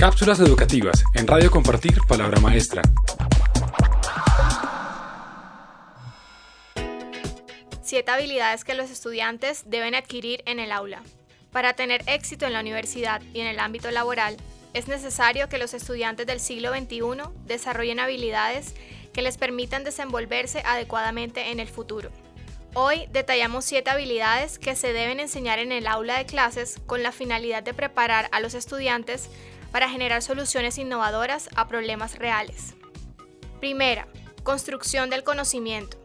Cápsulas educativas en Radio Compartir Palabra Maestra. Siete habilidades que los estudiantes deben adquirir en el aula. Para tener éxito en la universidad y en el ámbito laboral, es necesario que los estudiantes del siglo XXI desarrollen habilidades que les permitan desenvolverse adecuadamente en el futuro. Hoy detallamos siete habilidades que se deben enseñar en el aula de clases con la finalidad de preparar a los estudiantes para generar soluciones innovadoras a problemas reales. Primera, construcción del conocimiento.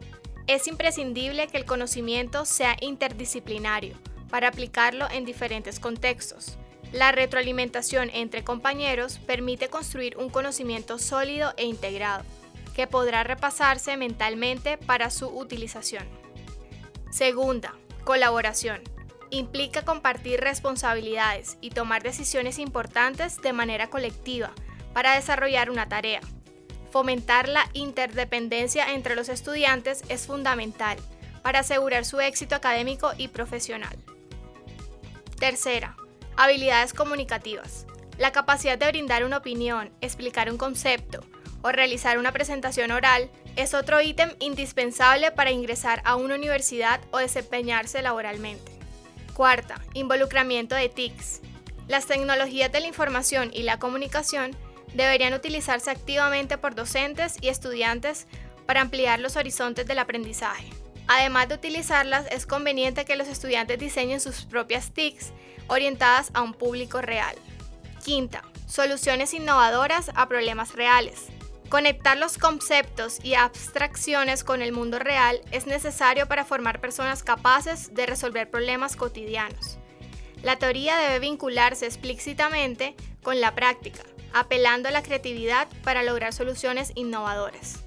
Es imprescindible que el conocimiento sea interdisciplinario para aplicarlo en diferentes contextos. La retroalimentación entre compañeros permite construir un conocimiento sólido e integrado, que podrá repasarse mentalmente para su utilización. Segunda, colaboración. Implica compartir responsabilidades y tomar decisiones importantes de manera colectiva para desarrollar una tarea. Fomentar la interdependencia entre los estudiantes es fundamental para asegurar su éxito académico y profesional. Tercera, habilidades comunicativas. La capacidad de brindar una opinión, explicar un concepto o realizar una presentación oral es otro ítem indispensable para ingresar a una universidad o desempeñarse laboralmente. Cuarta, involucramiento de TICs. Las tecnologías de la información y la comunicación deberían utilizarse activamente por docentes y estudiantes para ampliar los horizontes del aprendizaje. Además de utilizarlas, es conveniente que los estudiantes diseñen sus propias TICs orientadas a un público real. Quinta, soluciones innovadoras a problemas reales. Conectar los conceptos y abstracciones con el mundo real es necesario para formar personas capaces de resolver problemas cotidianos. La teoría debe vincularse explícitamente con la práctica, apelando a la creatividad para lograr soluciones innovadoras.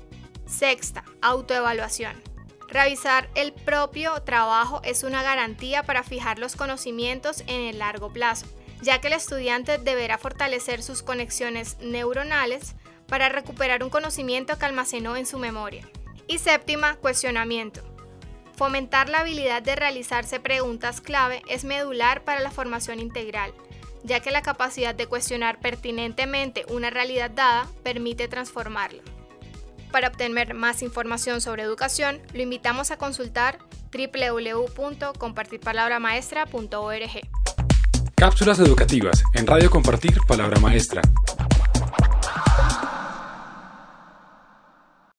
Sexta, autoevaluación. Revisar el propio trabajo es una garantía para fijar los conocimientos en el largo plazo, ya que el estudiante deberá fortalecer sus conexiones neuronales para recuperar un conocimiento que almacenó en su memoria. Y séptima, cuestionamiento. Fomentar la habilidad de realizarse preguntas clave es medular para la formación integral, ya que la capacidad de cuestionar pertinentemente una realidad dada permite transformarla. Para obtener más información sobre educación, lo invitamos a consultar www.compartirpalabramaestra.org. Cápsulas educativas en Radio Compartir Palabra Maestra.